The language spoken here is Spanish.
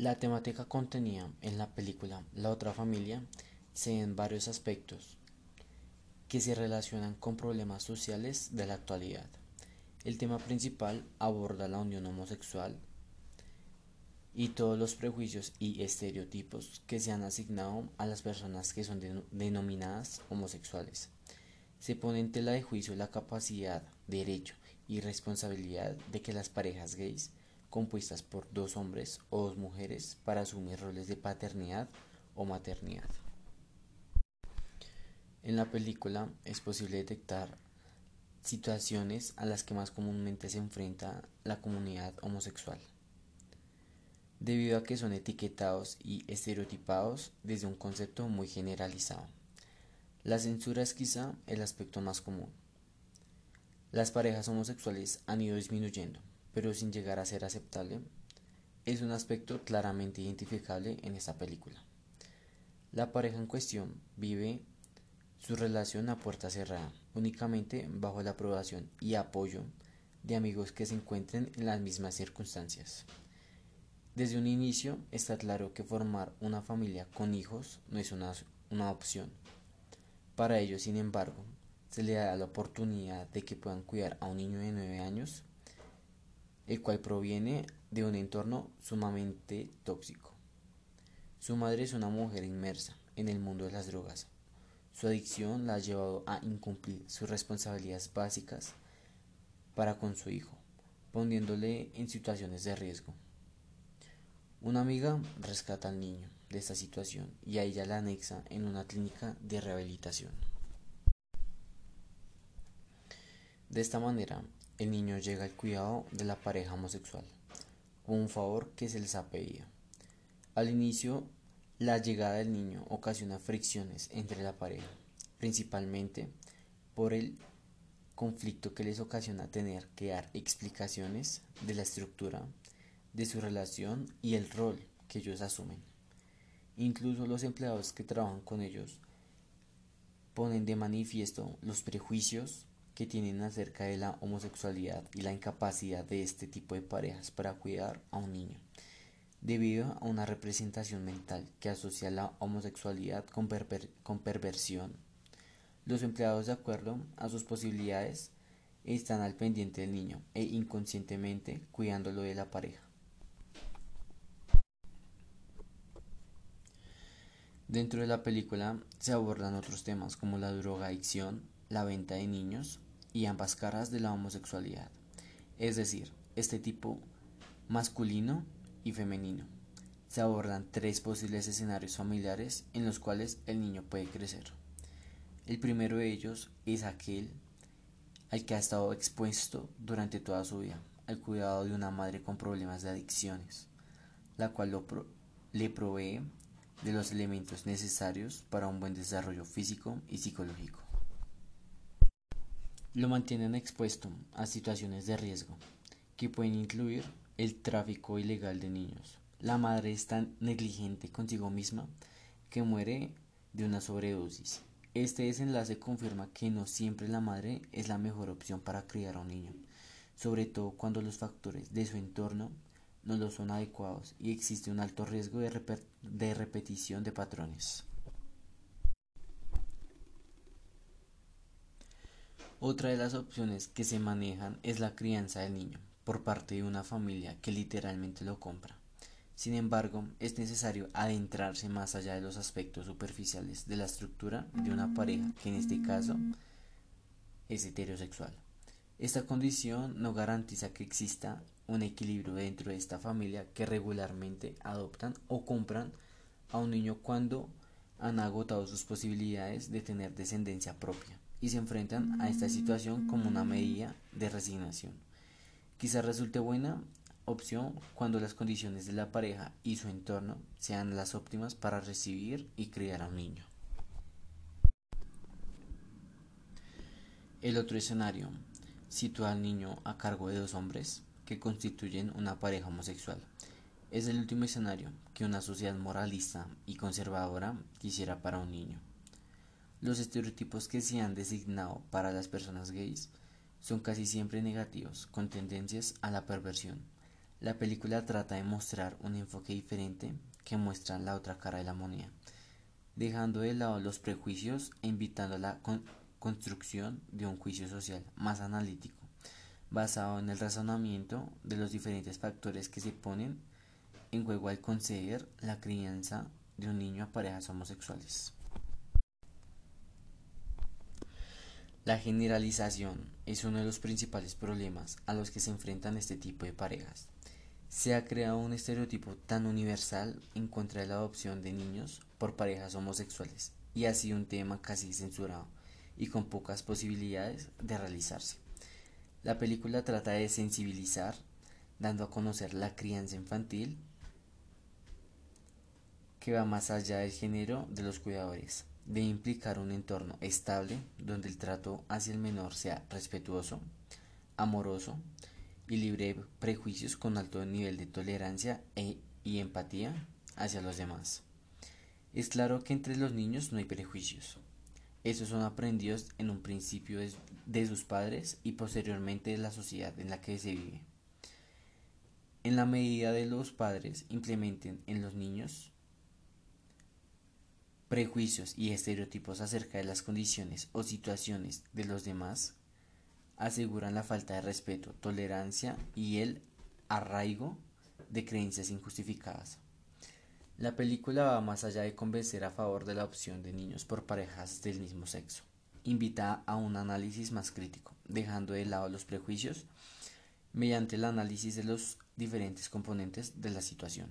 La temática contenida en la película La otra familia se en varios aspectos que se relacionan con problemas sociales de la actualidad. El tema principal aborda la unión homosexual y todos los prejuicios y estereotipos que se han asignado a las personas que son denominadas homosexuales. Se pone en tela de juicio la capacidad, derecho y responsabilidad de que las parejas gays, compuestas por dos hombres o dos mujeres, para asumir roles de paternidad o maternidad. En la película es posible detectar situaciones a las que más comúnmente se enfrenta la comunidad homosexual, debido a que son etiquetados y estereotipados desde un concepto muy generalizado. La censura es quizá el aspecto más común. Las parejas homosexuales han ido disminuyendo, pero sin llegar a ser aceptable, es un aspecto claramente identificable en esta película. La pareja en cuestión vive su relación a puerta cerrada, únicamente bajo la aprobación y apoyo de amigos que se encuentren en las mismas circunstancias. Desde un inicio está claro que formar una familia con hijos no es una, una opción. Para ellos, sin embargo, se le da la oportunidad de que puedan cuidar a un niño de 9 años, el cual proviene de un entorno sumamente tóxico. Su madre es una mujer inmersa en el mundo de las drogas, su adicción la ha llevado a incumplir sus responsabilidades básicas para con su hijo, poniéndole en situaciones de riesgo. Una amiga rescata al niño de esta situación y a ella la anexa en una clínica de rehabilitación. De esta manera, el niño llega al cuidado de la pareja homosexual, un favor que se les ha pedido. Al inicio la llegada del niño ocasiona fricciones entre la pareja, principalmente por el conflicto que les ocasiona tener que dar explicaciones de la estructura de su relación y el rol que ellos asumen. Incluso los empleados que trabajan con ellos ponen de manifiesto los prejuicios que tienen acerca de la homosexualidad y la incapacidad de este tipo de parejas para cuidar a un niño debido a una representación mental que asocia la homosexualidad con, perversión. Los empleados, de acuerdo a sus posibilidades, están al pendiente del niño e inconscientemente cuidándolo de la pareja. Dentro de la película se abordan otros temas como la drogadicción, la venta de niños y ambas caras de la homosexualidad, es decir, este tipo masculino y femenino. Se abordan tres posibles escenarios familiares en los cuales el niño puede crecer. El primero de ellos es aquel al que ha estado expuesto durante toda su vida, al cuidado de una madre con problemas de adicciones, la cual le provee de los elementos necesarios para un buen desarrollo físico y psicológico. Lo mantienen expuesto a situaciones de riesgo, que pueden incluir el tráfico ilegal de niños. La madre es tan negligente consigo misma que muere de una sobredosis. Este desenlace confirma que no siempre la madre es la mejor opción para criar a un niño, sobre todo cuando los factores de su entorno no lo son adecuados y existe un alto riesgo de, de repetición de patrones. Otra de las opciones que se manejan es la crianza del niño por parte de una familia que literalmente lo compra. Sin embargo, es necesario adentrarse más allá de los aspectos superficiales de la estructura de una pareja, que en este caso es heterosexual. Esta condición no garantiza que exista un equilibrio dentro de esta familia que regularmente adoptan o compran a un niño cuando han agotado sus posibilidades de tener descendencia propia y se enfrentan a esta situación como una medida de resignación. Quizá resulte buena opción cuando las condiciones de la pareja y su entorno sean las óptimas para recibir y criar a un niño. El otro escenario sitúa al niño a cargo de dos hombres que constituyen una pareja homosexual. Es el último escenario que una sociedad moralista y conservadora quisiera para un niño. Los estereotipos que se han designado para las personas gays son casi siempre negativos, con tendencias a la perversión, La película trata de mostrar un enfoque diferente que muestra la otra cara de la moneda, dejando de lado los prejuicios e invitando a la construcción de un juicio social más analítico, basado en el razonamiento de los diferentes factores que se ponen en juego al conceder la crianza de un niño a parejas homosexuales. La generalización es uno de los principales problemas a los que se enfrentan este tipo de parejas. Se ha creado un estereotipo tan universal en contra de la adopción de niños por parejas homosexuales y ha sido un tema casi censurado y con pocas posibilidades de realizarse. La película trata de sensibilizar, dando a conocer la crianza infantil que va más allá del género de los cuidadores. Debe implicar un entorno estable donde el trato hacia el menor sea respetuoso, amoroso y libre de prejuicios con alto nivel de tolerancia e, y empatía hacia los demás. Es claro que entre los niños no hay prejuicios. Esos son aprendidos en un principio de sus padres y posteriormente de la sociedad en la que se vive. En la medida de los padres implementen en los niños prejuicios y estereotipos acerca de las condiciones o situaciones de los demás, aseguran la falta de respeto, tolerancia y el arraigo de creencias injustificadas. La película va más allá de convencer a favor de la opción de niños por parejas del mismo sexo. Invita a un análisis más crítico, dejando de lado los prejuicios mediante el análisis de los diferentes componentes de la situación.